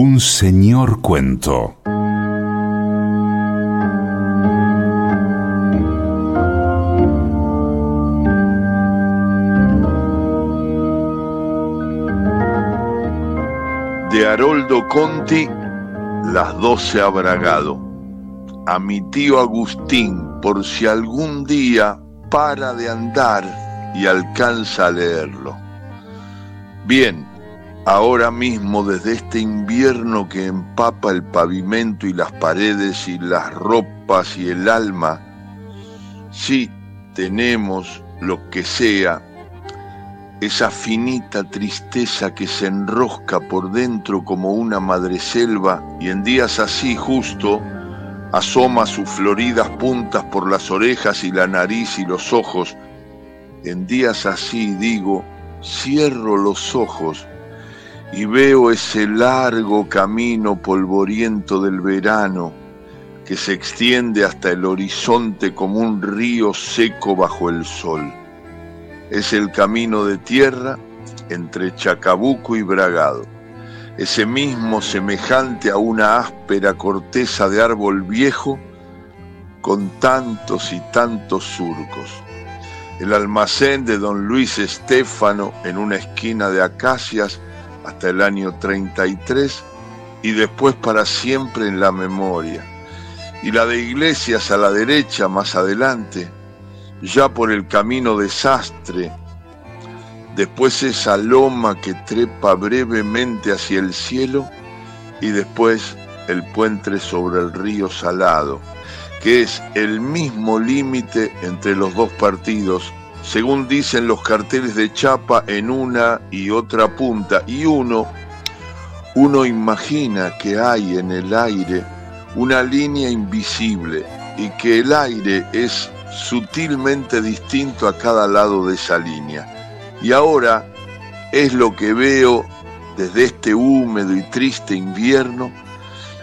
Un señor cuento. De Haroldo Conti, Las doce ha bragado. A mi tío Agustín, por si algún día para de andar y alcanza a leerlo. Bien, ahora mismo desde este invierno que empapa el pavimento y las paredes y las ropas y el alma, sí tenemos lo que sea, esa finita tristeza que se enrosca por dentro como una madreselva y en días así justo asoma sus floridas puntas por las orejas y la nariz y los ojos. En días así digo, cierro los ojos y veo ese largo camino polvoriento del verano que se extiende hasta el horizonte como un río seco bajo el sol. Es el camino de tierra entre Chacabuco y Bragado, ese mismo semejante a una áspera corteza de árbol viejo con tantos y tantos surcos. El almacén de don Luis Estéfano en una esquina de acacias hasta el año 33 y después para siempre en la memoria. Y la de iglesias a la derecha más adelante, ya por el camino desastre, después esa loma que trepa brevemente hacia el cielo y después el puente sobre el río Salado, que es el mismo límite entre los dos partidos según dicen los carteles de chapa en una y otra punta, y uno, uno imagina que hay en el aire una línea invisible y que el aire es sutilmente distinto a cada lado de esa línea. Y ahora es lo que veo desde este húmedo y triste invierno,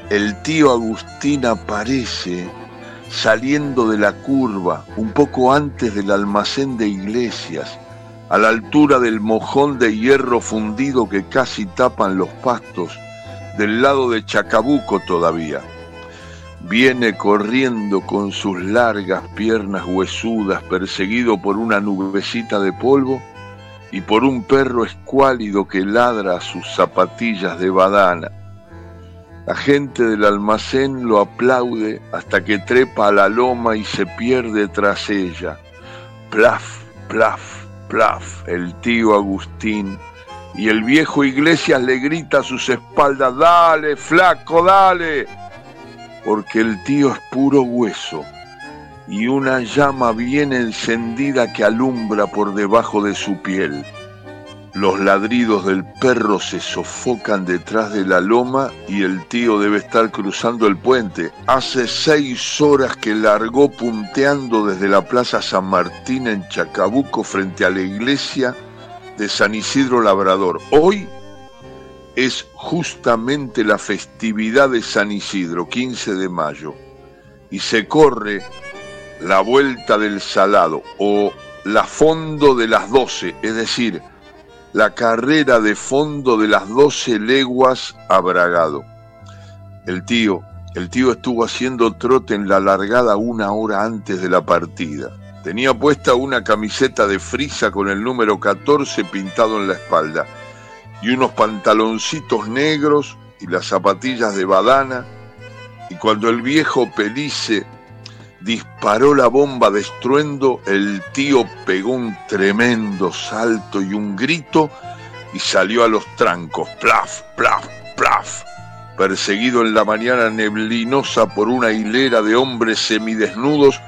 el tío Agustín aparece saliendo de la curva, un poco antes del almacén de iglesias, a la altura del mojón de hierro fundido que casi tapan los pastos, del lado de Chacabuco todavía. Viene corriendo con sus largas piernas huesudas, perseguido por una nubecita de polvo y por un perro escuálido que ladra a sus zapatillas de badana la gente del almacén lo aplaude hasta que trepa a la loma y se pierde tras ella. Plaf, plaf, plaf, el tío Agustín. Y el viejo Iglesias le grita a sus espaldas, dale, flaco, dale. Porque el tío es puro hueso y una llama bien encendida que alumbra por debajo de su piel. Los ladridos del perro se sofocan detrás de la loma y el tío debe estar cruzando el puente. Hace seis horas que largó punteando desde la Plaza San Martín en Chacabuco frente a la iglesia de San Isidro Labrador. Hoy es justamente la festividad de San Isidro, 15 de mayo, y se corre la vuelta del salado o la fondo de las 12, es decir, la carrera de fondo de las doce leguas a Bragado. El tío, el tío estuvo haciendo trote en la largada una hora antes de la partida. Tenía puesta una camiseta de frisa con el número 14 pintado en la espalda y unos pantaloncitos negros y las zapatillas de badana. Y cuando el viejo Pelice disparó la bomba de estruendo, el tío pegó un tremendo salto y un grito y salió a los trancos, plaf, plaf, plaf, perseguido en la mañana neblinosa por una hilera de hombres semidesnudos,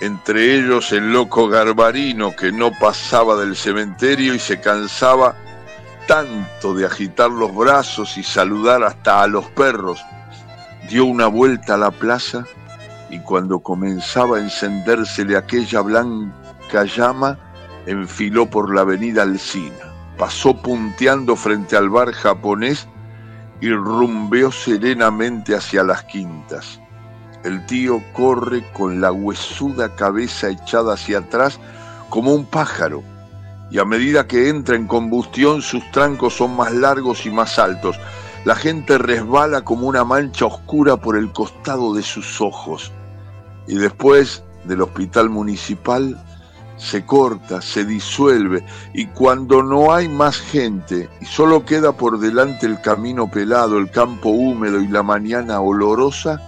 entre ellos el loco Garbarino que no pasaba del cementerio y se cansaba tanto de agitar los brazos y saludar hasta a los perros. Dio una vuelta a la plaza y cuando comenzaba a encendérsele aquella blanca llama, enfiló por la avenida Alcina, pasó punteando frente al bar japonés y rumbeó serenamente hacia las quintas. El tío corre con la huesuda cabeza echada hacia atrás como un pájaro, y a medida que entra en combustión sus trancos son más largos y más altos. La gente resbala como una mancha oscura por el costado de sus ojos. Y después del hospital municipal se corta, se disuelve y cuando no hay más gente y solo queda por delante el camino pelado, el campo húmedo y la mañana olorosa,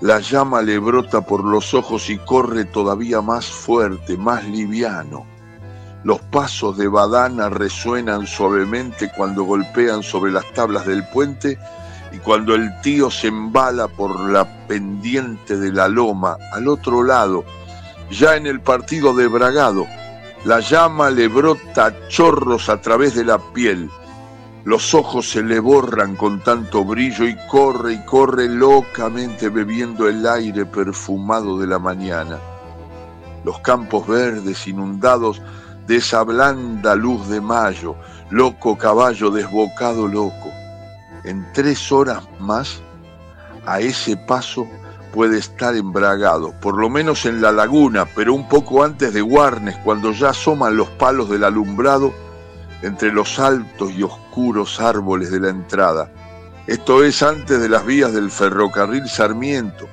la llama le brota por los ojos y corre todavía más fuerte, más liviano. Los pasos de Badana resuenan suavemente cuando golpean sobre las tablas del puente y cuando el tío se embala por la pendiente de la loma al otro lado, ya en el partido de Bragado, la llama le brota chorros a través de la piel, los ojos se le borran con tanto brillo y corre y corre locamente bebiendo el aire perfumado de la mañana. Los campos verdes inundados de esa blanda luz de mayo, loco caballo desbocado loco. En tres horas más, a ese paso puede estar embragado, por lo menos en la laguna, pero un poco antes de Guarnes, cuando ya asoman los palos del alumbrado entre los altos y oscuros árboles de la entrada. Esto es antes de las vías del ferrocarril Sarmiento.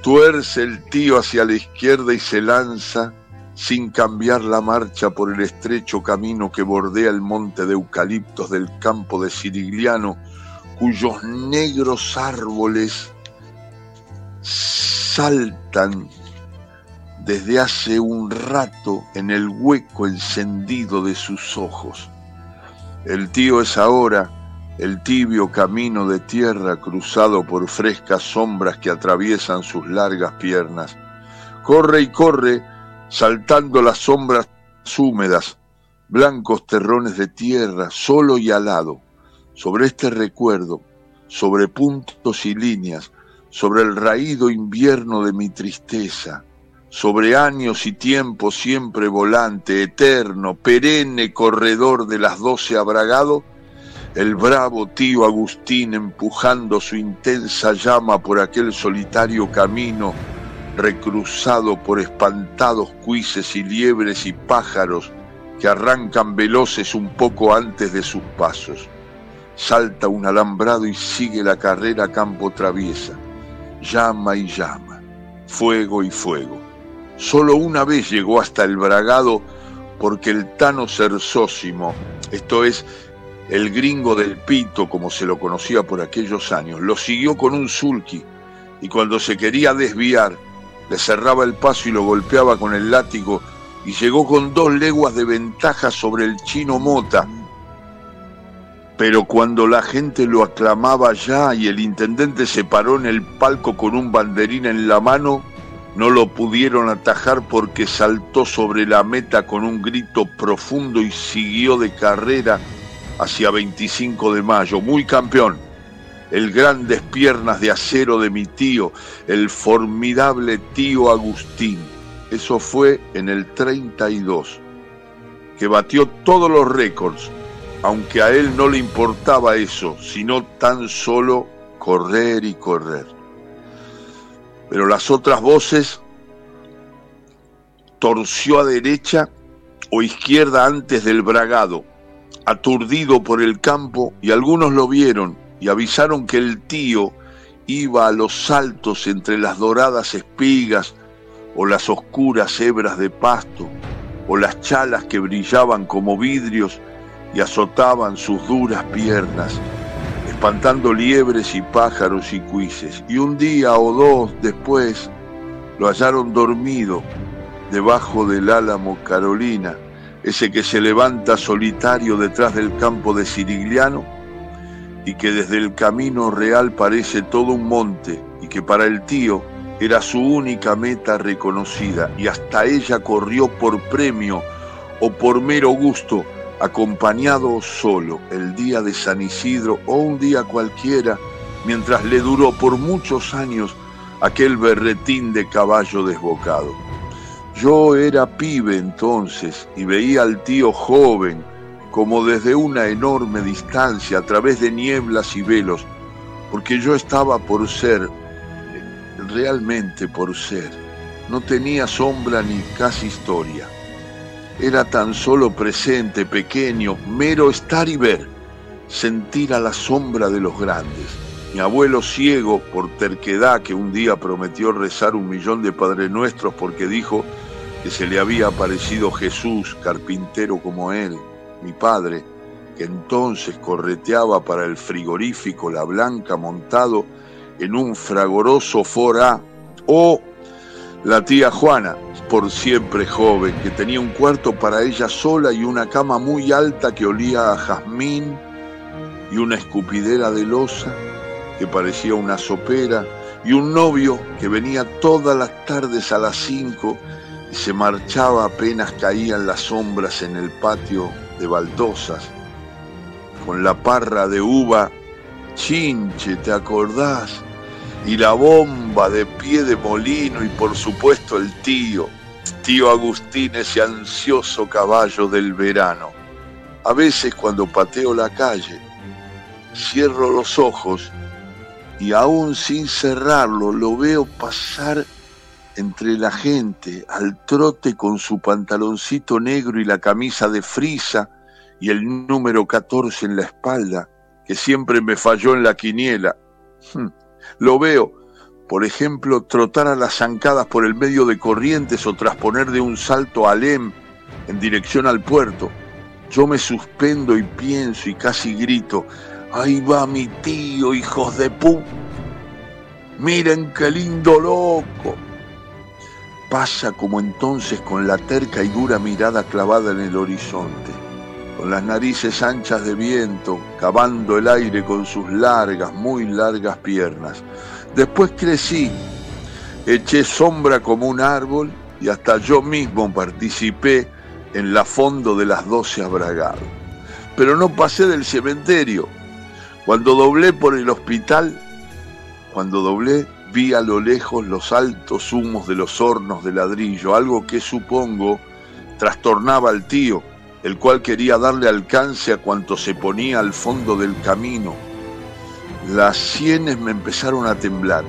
Tuerce el tío hacia la izquierda y se lanza sin cambiar la marcha por el estrecho camino que bordea el monte de eucaliptos del campo de Sirigliano, cuyos negros árboles saltan desde hace un rato en el hueco encendido de sus ojos. El tío es ahora el tibio camino de tierra cruzado por frescas sombras que atraviesan sus largas piernas. Corre y corre, saltando las sombras húmedas, blancos terrones de tierra, solo y alado, sobre este recuerdo, sobre puntos y líneas, sobre el raído invierno de mi tristeza, sobre años y tiempo siempre volante, eterno, perenne corredor de las doce abragado, el bravo tío Agustín empujando su intensa llama por aquel solitario camino, recruzado por espantados cuises y liebres y pájaros que arrancan veloces un poco antes de sus pasos. Salta un alambrado y sigue la carrera campo traviesa llama y llama, fuego y fuego. Solo una vez llegó hasta el bragado porque el Tano Cersósimo, esto es, el gringo del pito como se lo conocía por aquellos años, lo siguió con un sulky y cuando se quería desviar, le cerraba el paso y lo golpeaba con el látigo y llegó con dos leguas de ventaja sobre el chino Mota, pero cuando la gente lo aclamaba ya y el intendente se paró en el palco con un banderín en la mano, no lo pudieron atajar porque saltó sobre la meta con un grito profundo y siguió de carrera hacia 25 de mayo, muy campeón. El grandes piernas de acero de mi tío, el formidable tío Agustín. Eso fue en el 32, que batió todos los récords aunque a él no le importaba eso, sino tan solo correr y correr. Pero las otras voces torció a derecha o izquierda antes del bragado, aturdido por el campo, y algunos lo vieron y avisaron que el tío iba a los saltos entre las doradas espigas o las oscuras hebras de pasto o las chalas que brillaban como vidrios y azotaban sus duras piernas, espantando liebres y pájaros y cuises. Y un día o dos después lo hallaron dormido debajo del álamo Carolina, ese que se levanta solitario detrás del campo de Sirigliano y que desde el camino real parece todo un monte y que para el tío era su única meta reconocida y hasta ella corrió por premio o por mero gusto acompañado solo el día de San Isidro o un día cualquiera, mientras le duró por muchos años aquel berretín de caballo desbocado. Yo era pibe entonces y veía al tío joven como desde una enorme distancia a través de nieblas y velos, porque yo estaba por ser, realmente por ser, no tenía sombra ni casi historia era tan solo presente, pequeño, mero estar y ver, sentir a la sombra de los grandes. Mi abuelo ciego por terquedad que un día prometió rezar un millón de Padre Nuestros porque dijo que se le había aparecido Jesús, carpintero como él, mi padre, que entonces correteaba para el frigorífico La Blanca montado en un fragoroso forá, o la tía Juana, por siempre joven, que tenía un cuarto para ella sola y una cama muy alta que olía a jazmín y una escupidera de losa que parecía una sopera y un novio que venía todas las tardes a las cinco y se marchaba apenas caían las sombras en el patio de baldosas con la parra de uva, chinche, ¿te acordás? Y la bomba de pie de molino y por supuesto el tío, tío Agustín, ese ansioso caballo del verano. A veces cuando pateo la calle, cierro los ojos y aún sin cerrarlo lo veo pasar entre la gente al trote con su pantaloncito negro y la camisa de frisa y el número 14 en la espalda, que siempre me falló en la quiniela. Hmm. Lo veo, por ejemplo, trotar a las zancadas por el medio de corrientes o trasponer de un salto a Alem en dirección al puerto. Yo me suspendo y pienso y casi grito, ahí va mi tío, hijos de pu. Miren qué lindo loco. Pasa como entonces con la terca y dura mirada clavada en el horizonte con las narices anchas de viento, cavando el aire con sus largas, muy largas piernas. Después crecí, eché sombra como un árbol y hasta yo mismo participé en la fondo de las doce abragados. Pero no pasé del cementerio. Cuando doblé por el hospital, cuando doblé, vi a lo lejos los altos humos de los hornos de ladrillo, algo que supongo trastornaba al tío el cual quería darle alcance a cuanto se ponía al fondo del camino. Las sienes me empezaron a temblar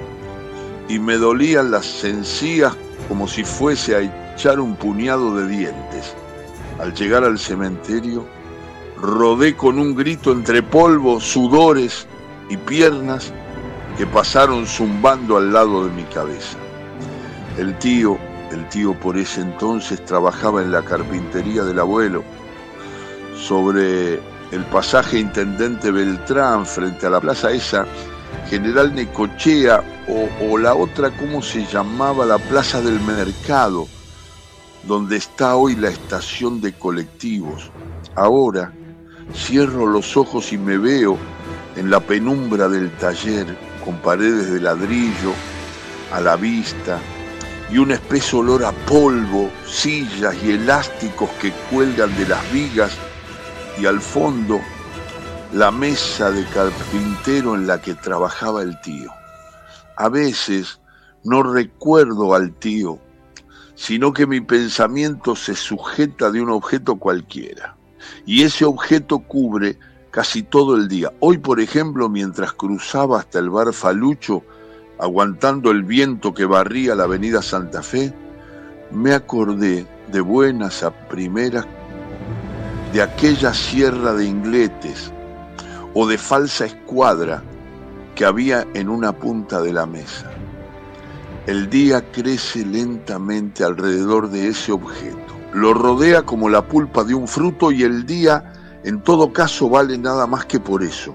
y me dolían las encías como si fuese a echar un puñado de dientes. Al llegar al cementerio, rodé con un grito entre polvo, sudores y piernas que pasaron zumbando al lado de mi cabeza. El tío, el tío por ese entonces trabajaba en la carpintería del abuelo sobre el pasaje Intendente Beltrán frente a la plaza esa, General Necochea o, la otra, ¿cómo se llamaba? La Plaza del Mercado, donde está hoy la estación de colectivos. Ahora cierro los ojos y me veo en la penumbra del taller, con paredes de ladrillo a la vista y un espeso olor a polvo, sillas y elásticos que cuelgan de las vigas y al fondo la mesa de carpintero en la que trabajaba el tío. A veces no recuerdo al tío, sino que mi pensamiento se sujeta de un objeto cualquiera. Y ese objeto cubre casi todo el día. Hoy, por ejemplo, mientras cruzaba hasta el bar Falucho, aguantando el viento que barría la avenida Santa Fe, me acordé de buenas a primeras de aquella sierra de ingletes o de falsa escuadra que había en una punta de la mesa. El día crece lentamente alrededor de ese objeto, lo rodea como la pulpa de un fruto y el día en todo caso vale nada más que por eso.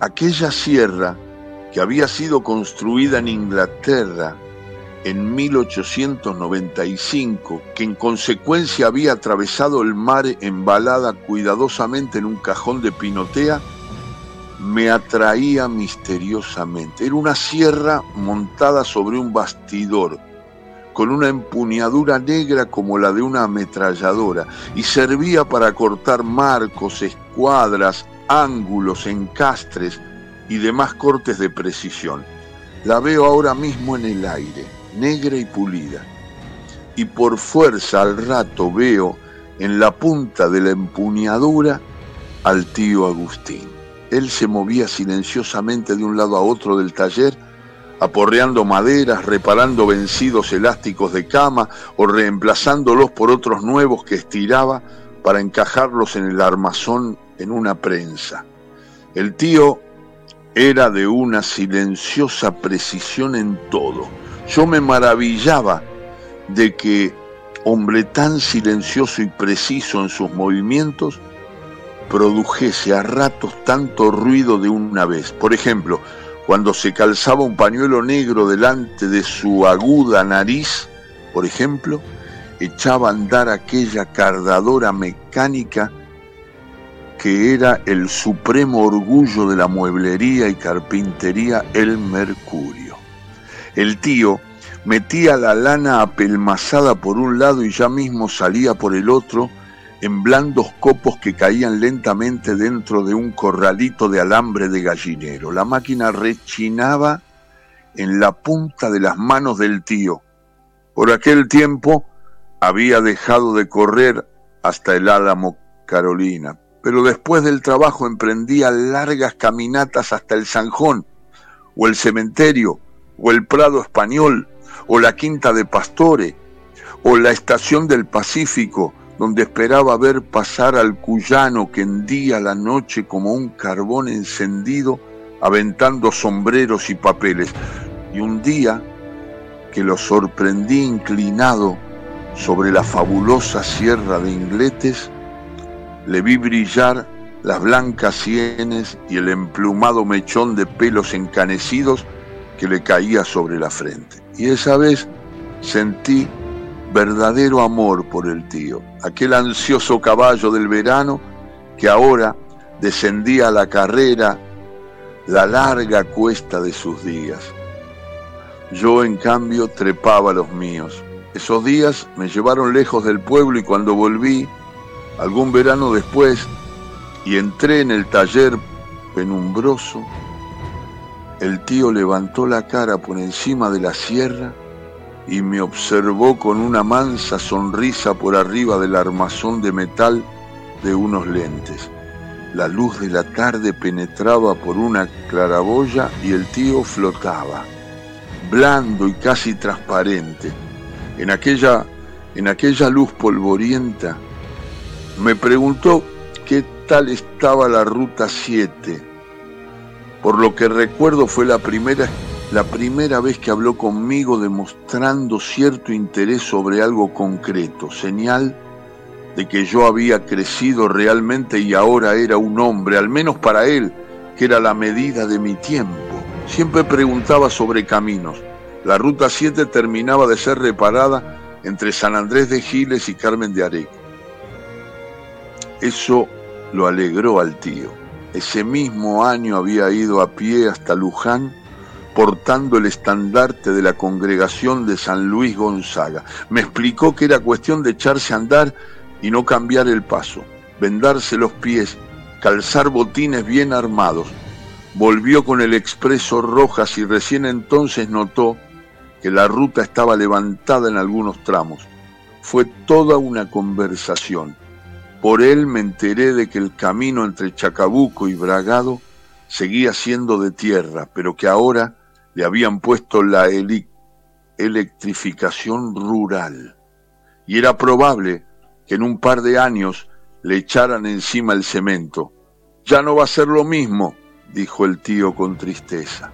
Aquella sierra que había sido construida en Inglaterra en 1895, que en consecuencia había atravesado el mar embalada cuidadosamente en un cajón de pinotea, me atraía misteriosamente. Era una sierra montada sobre un bastidor, con una empuñadura negra como la de una ametralladora, y servía para cortar marcos, escuadras, ángulos, encastres y demás cortes de precisión. La veo ahora mismo en el aire negra y pulida. Y por fuerza al rato veo en la punta de la empuñadura al tío Agustín. Él se movía silenciosamente de un lado a otro del taller, aporreando maderas, reparando vencidos elásticos de cama o reemplazándolos por otros nuevos que estiraba para encajarlos en el armazón en una prensa. El tío era de una silenciosa precisión en todo. Yo me maravillaba de que hombre tan silencioso y preciso en sus movimientos produjese a ratos tanto ruido de una vez. Por ejemplo, cuando se calzaba un pañuelo negro delante de su aguda nariz, por ejemplo, echaba a andar aquella cardadora mecánica que era el supremo orgullo de la mueblería y carpintería, el mercurio. El tío metía la lana apelmazada por un lado y ya mismo salía por el otro en blandos copos que caían lentamente dentro de un corralito de alambre de gallinero. La máquina rechinaba en la punta de las manos del tío. Por aquel tiempo había dejado de correr hasta el Álamo Carolina, pero después del trabajo emprendía largas caminatas hasta el Zanjón, o el cementerio, o el Prado Español, o la Quinta de Pastore, o la Estación del Pacífico, donde esperaba ver pasar al cuyano que hendía la noche como un carbón encendido, aventando sombreros y papeles. Y un día que lo sorprendí inclinado sobre la fabulosa sierra de Ingletes, le vi brillar las blancas sienes y el emplumado mechón de pelos encanecidos le caía sobre la frente. Y esa vez sentí verdadero amor por el tío, aquel ansioso caballo del verano que ahora descendía a la carrera la larga cuesta de sus días. Yo en cambio trepaba los míos. Esos días me llevaron lejos del pueblo y cuando volví algún verano después y entré en el taller penumbroso, el tío levantó la cara por encima de la sierra y me observó con una mansa sonrisa por arriba del armazón de metal de unos lentes. La luz de la tarde penetraba por una claraboya y el tío flotaba, blando y casi transparente. En aquella, en aquella luz polvorienta me preguntó qué tal estaba la ruta 7. Por lo que recuerdo fue la primera, la primera vez que habló conmigo demostrando cierto interés sobre algo concreto, señal de que yo había crecido realmente y ahora era un hombre, al menos para él, que era la medida de mi tiempo. Siempre preguntaba sobre caminos. La ruta 7 terminaba de ser reparada entre San Andrés de Giles y Carmen de Areco. Eso lo alegró al tío. Ese mismo año había ido a pie hasta Luján portando el estandarte de la congregación de San Luis Gonzaga. Me explicó que era cuestión de echarse a andar y no cambiar el paso, vendarse los pies, calzar botines bien armados. Volvió con el expreso Rojas y recién entonces notó que la ruta estaba levantada en algunos tramos. Fue toda una conversación. Por él me enteré de que el camino entre Chacabuco y Bragado seguía siendo de tierra, pero que ahora le habían puesto la electrificación rural. Y era probable que en un par de años le echaran encima el cemento. Ya no va a ser lo mismo, dijo el tío con tristeza.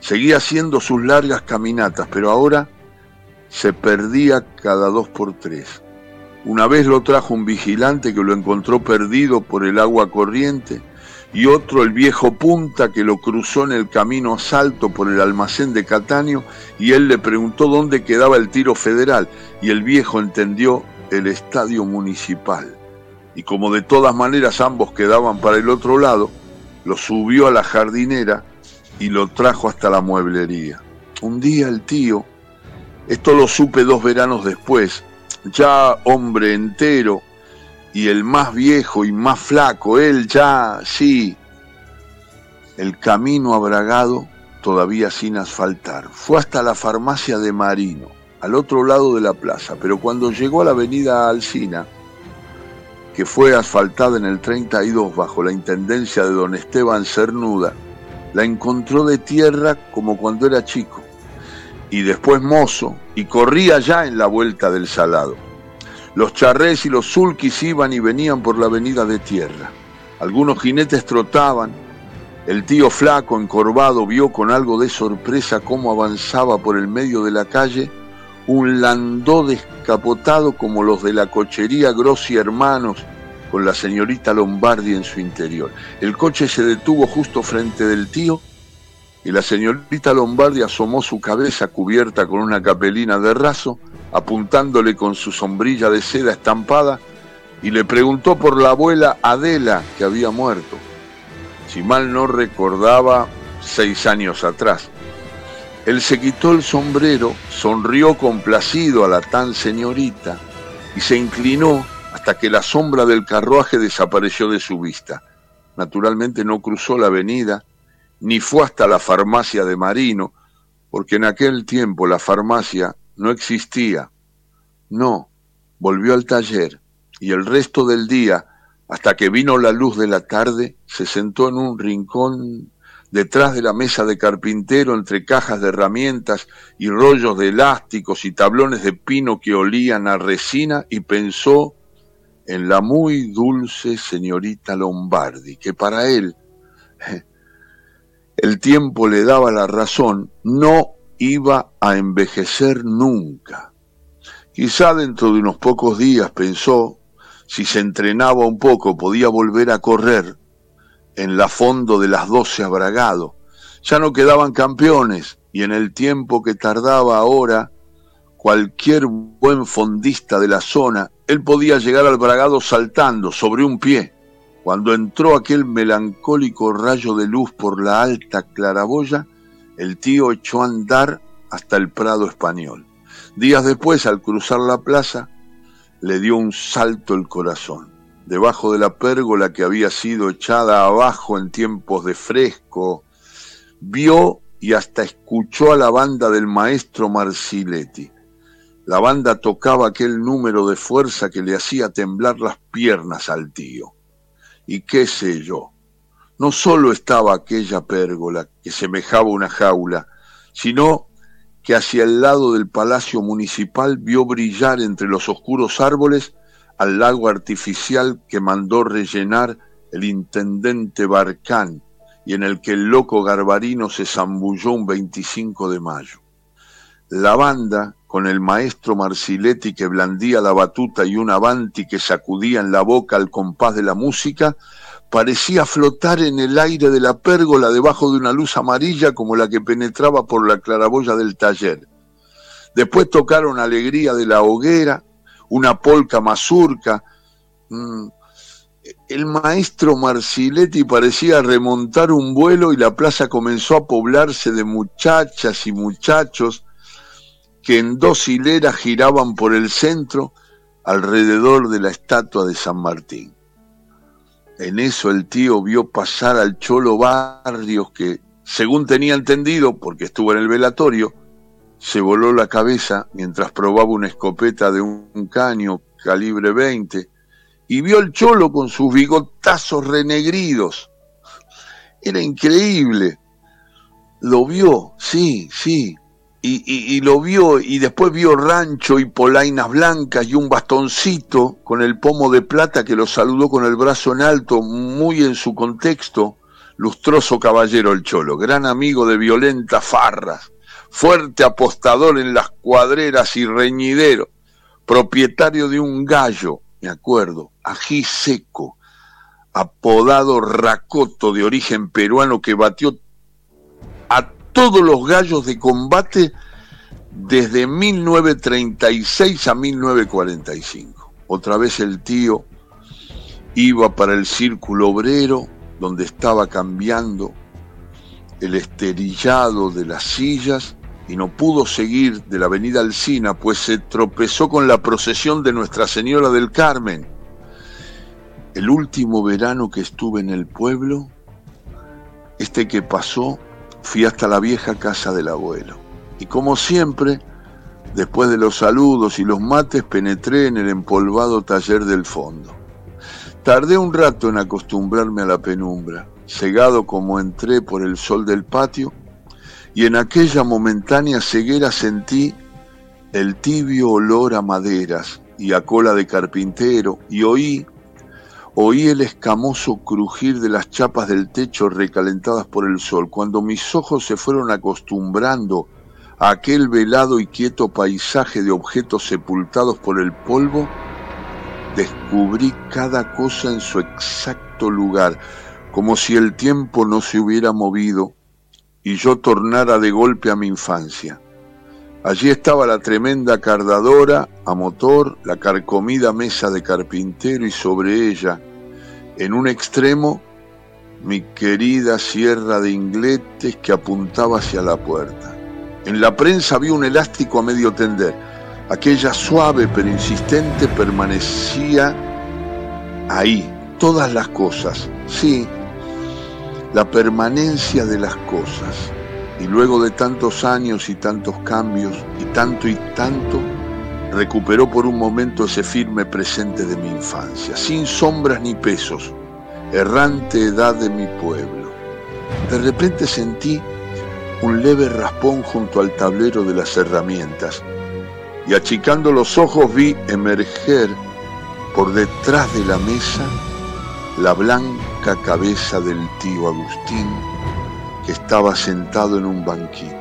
Seguía haciendo sus largas caminatas, pero ahora se perdía cada dos por tres. Una vez lo trajo un vigilante que lo encontró perdido por el agua corriente y otro el viejo Punta que lo cruzó en el camino salto por el almacén de Cataño y él le preguntó dónde quedaba el tiro federal y el viejo entendió el estadio municipal. Y como de todas maneras ambos quedaban para el otro lado, lo subió a la jardinera y lo trajo hasta la mueblería. Un día el tío, esto lo supe dos veranos después, ya hombre entero y el más viejo y más flaco, él ya, sí, el camino abragado todavía sin asfaltar. Fue hasta la farmacia de Marino, al otro lado de la plaza, pero cuando llegó a la avenida Alcina, que fue asfaltada en el 32 bajo la intendencia de don Esteban Cernuda, la encontró de tierra como cuando era chico, y después mozo, y corría ya en la vuelta del salado. Los charrés y los sulquis iban y venían por la avenida de tierra. Algunos jinetes trotaban, El tío flaco, encorvado, vio con algo de sorpresa cómo avanzaba por el medio de la calle un landó descapotado como los de la cochería Grossi Hermanos, con la señorita Lombardi en su interior. El coche se detuvo justo frente del tío y la señorita Lombardi asomó su cabeza cubierta con una capelina de raso, apuntándole con su sombrilla de seda estampada, y le preguntó por la abuela Adela que había muerto si mal no recordaba, seis años atrás. Él se quitó el sombrero, sonrió complacido a la tan señorita y se inclinó hasta que la sombra del carruaje desapareció de su vista. Naturalmente no cruzó la avenida, ni fue hasta la farmacia de Marino, porque en aquel tiempo la farmacia no existía. No, volvió al taller y el resto del día hasta que vino la luz de la tarde, se sentó en un rincón detrás de la mesa de carpintero entre cajas de herramientas y rollos de elásticos y tablones de pino que olían a resina y pensó en la muy dulce señorita Lombardi, que para él el tiempo le daba la razón, no iba a envejecer nunca. Quizá dentro de unos pocos días pensó, si se entrenaba un poco, podía volver a correr en la fondo de las doce abragado. Ya no quedaban campeones y en el tiempo que tardaba ahora cualquier buen fondista de la zona, él podía llegar al bragado saltando sobre un pie. Cuando entró aquel melancólico rayo de luz por la alta claraboya, el tío echó a andar hasta el Prado español. Días después, al cruzar la plaza, le dio un salto el corazón. Debajo de la pérgola que había sido echada abajo en tiempos de fresco, vio y hasta escuchó a la banda del maestro Marsiletti. La banda tocaba aquel número de fuerza que le hacía temblar las piernas al tío. Y qué sé yo, no solo estaba aquella pérgola que semejaba una jaula, sino que hacia el lado del Palacio Municipal vio brillar entre los oscuros árboles al lago artificial que mandó rellenar el intendente Barcán y en el que el loco Garbarino se zambulló un 25 de mayo. La banda, con el maestro Marsiletti que blandía la batuta y un avanti que sacudía en la boca al compás de la música, parecía flotar en el aire de la pérgola debajo de una luz amarilla como la que penetraba por la claraboya del taller. Después tocaron Alegría de la Hoguera, una polca mazurca. Mm, el maestro Marsiletti parecía remontar un vuelo y la plaza comenzó a poblarse de muchachas y muchachos que en dos hileras giraban por el centro alrededor de la estatua de San Martín. En eso el tío vio pasar al Cholo Barrios que, según tenía entendido, porque estuvo en el velatorio, se voló la cabeza mientras probaba una escopeta de un caño calibre 20 y vio al Cholo con sus bigotazos renegridos. Era increíble. Lo vio, sí, sí, y, lo vio y después vio rancho y polainas blancas y un bastoncito con el pomo de plata que lo saludó con el brazo en alto, muy en su contexto, lustroso caballero el cholo, gran amigo de violentas farras, fuerte apostador en las cuadreras y reñidero, propietario de un gallo, me acuerdo, ají seco, apodado Racoto de origen peruano que batió a todos los gallos de combate desde 1936 a 1945. Otra vez el tío iba para el círculo obrero donde estaba cambiando el esterillado de las sillas y no pudo seguir de la avenida Alsina, pues se tropezó con la procesión de Nuestra Señora del Carmen. El último verano que estuve en el pueblo, este que pasó fui hasta la vieja casa del abuelo. Y como siempre, después de los saludos y los mates, penetré en el empolvado taller del fondo. Tardé un rato en acostumbrarme a la penumbra, cegado como entré por el sol del patio, y en aquella momentánea ceguera sentí el tibio olor a maderas y a cola de carpintero, y oí, Oí el escamoso crujir de las chapas del techo recalentadas por el sol. Cuando mis ojos se fueron acostumbrando a aquel velado y quieto paisaje de objetos sepultados por el polvo, descubrí cada cosa en su exacto lugar, como si el tiempo no se hubiera movido y yo tornara de golpe a mi infancia. Allí estaba la tremenda cardadora a motor, la carcomida mesa de carpintero y sobre ella, en un extremo, mi querida sierra de ingletes que apuntaba hacia la puerta. En la prensa vi un elástico a medio tender. Aquella suave pero insistente permanecía ahí, todas las cosas. Sí, la permanencia de las cosas. Y luego de tantos años y tantos cambios, y tanto y tanto, recuperó por un momento ese firme presente de mi infancia, sin sombras ni pesos, errante edad de mi pueblo. De repente sentí un leve raspón junto al tablero de las herramientas y achicando los ojos vi emerger por detrás de la mesa la blanca cabeza del tío Agustín que estaba sentado en un banquito.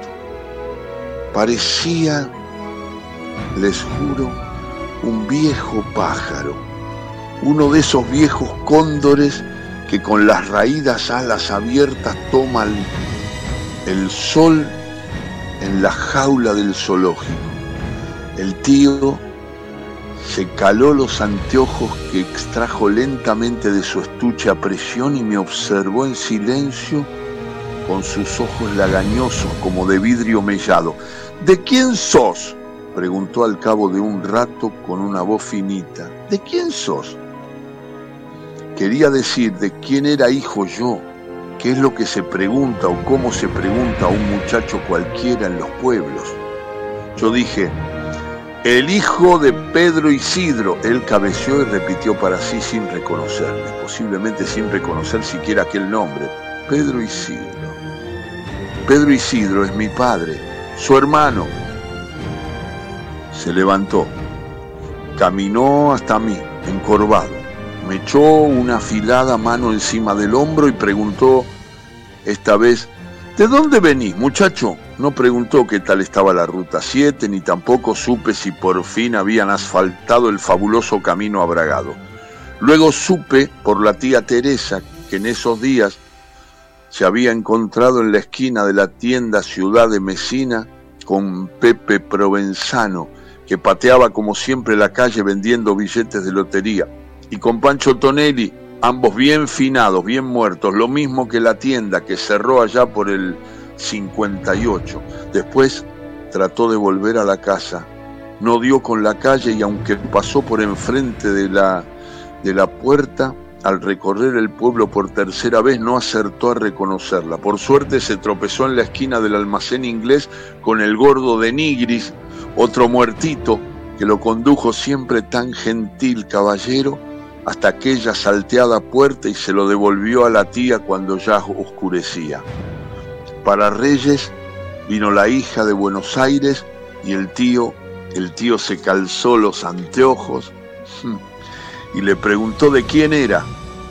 Parecía, les juro, un viejo pájaro, uno de esos viejos cóndores que con las raídas alas abiertas toman el sol en la jaula del zoológico. El tío se caló los anteojos que extrajo lentamente de su estuche a presión y me observó en silencio con sus ojos lagañosos como de vidrio mellado. ¿De quién sos? Preguntó al cabo de un rato con una voz finita. ¿De quién sos? Quería decir de quién era hijo yo, qué es lo que se pregunta o cómo se pregunta a un muchacho cualquiera en los pueblos. Yo dije, el hijo de Pedro Isidro. Él cabeció y repitió para sí sin reconocerme, posiblemente sin reconocer siquiera aquel nombre. Pedro Isidro. Pedro Isidro es mi padre, su hermano. Se levantó, caminó hasta mí, encorvado, me echó una afilada mano encima del hombro y preguntó, esta vez, ¿de dónde venís, muchacho? No preguntó qué tal estaba la Ruta 7, ni tampoco supe si por fin habían asfaltado el fabuloso camino abragado. Luego supe por la tía Teresa que en esos días se había encontrado en la esquina de la tienda Ciudad de Mesina con Pepe Provenzano, que pateaba como siempre la calle vendiendo billetes de lotería, y con Pancho Tonelli, ambos bien finados, bien muertos, lo mismo que la tienda que cerró allá por el 58. Después trató de volver a la casa, no dio con la calle y aunque pasó por enfrente de la, de la puerta, al recorrer el pueblo por tercera vez no acertó a reconocerla. Por suerte se tropezó en la esquina del almacén inglés con el gordo de Nigris, otro muertito, que lo condujo siempre tan gentil caballero hasta aquella salteada puerta y se lo devolvió a la tía cuando ya oscurecía. Para Reyes vino la hija de Buenos Aires y el tío, el tío se calzó los anteojos y le preguntó de quién era.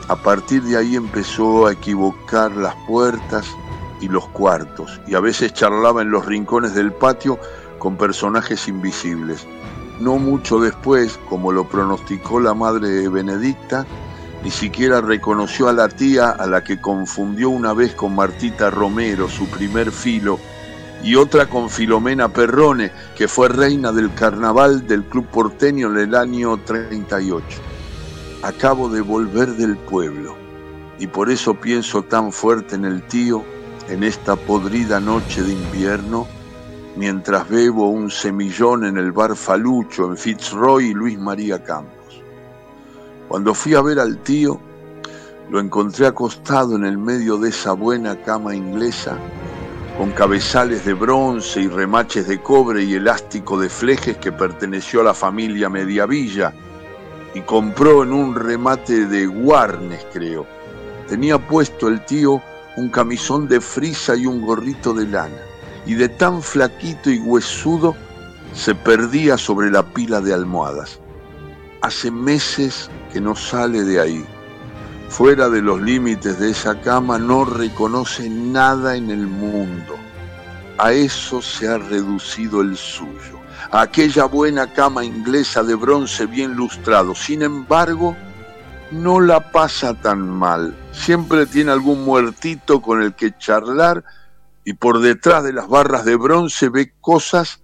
A partir de ahí empezó a equivocar las puertas y los cuartos, y a veces charlaba en los rincones del patio con personajes invisibles. No mucho después, como lo pronosticó la madre Benedicta, ni siquiera reconoció a la tía a la que confundió una vez con Martita Romero, su primer filo, y otra con Filomena Perrone, que fue reina del carnaval del Club Porteño en el año 38 acabo de volver del pueblo y por eso pienso tan fuerte en el tío en esta podrida noche de invierno mientras bebo un semillón en el bar Falucho en Fitzroy y Luis María Campos. Cuando fui a ver al tío, lo encontré acostado en el medio de esa buena cama inglesa, con cabezales de bronce y remaches de cobre y elástico de flejes que perteneció a la familia Mediavilla, y compró en un remate de Guarnes, creo. Tenía puesto el tío un camisón de frisa y un gorrito de lana, y de tan flaquito y huesudo se perdía sobre la pila de almohadas. Hace meses que no sale de ahí. fuera de los límites de esa cama no reconoce nada en el mundo. A eso se ha reducido el suyo, a aquella buena cama inglesa de bronce bien lustrado. Sin embargo, no la pasa tan mal. Siempre tiene algún muertito con el que charlar y por detrás de las barras de bronce ve cosas,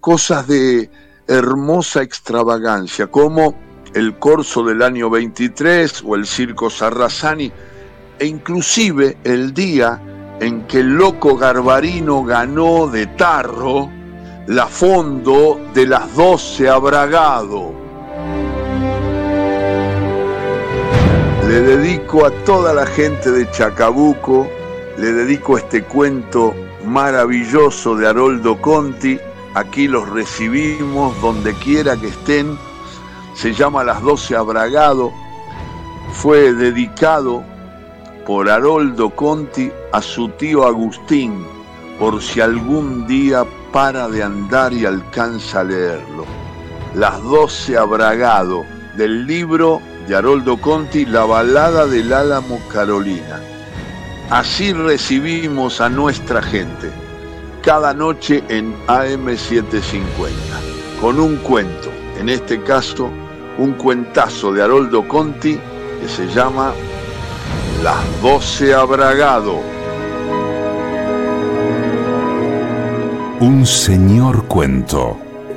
cosas de hermosa extravagancia, como el corso del año 23 o el circo Sarrazani, e inclusive el día en que el loco Garbarino ganó de tarro la fondo de las doce Abragado. Le dedico a toda la gente de Chacabuco, le dedico este cuento maravilloso de Haroldo Conti. Aquí los recibimos donde quiera que estén se llama Las Doce Abragado, fue dedicado por Haroldo Conti a su tío Agustín, por si algún día para de andar y alcanza a leerlo. Las Doce Abragado, del libro de Haroldo Conti, La balada del Álamo Carolina. Así recibimos a nuestra gente, cada noche en AM750, con un cuento, en este caso, un cuentazo de Haroldo Conti que se llama Las Doce Abragado. Un señor cuento.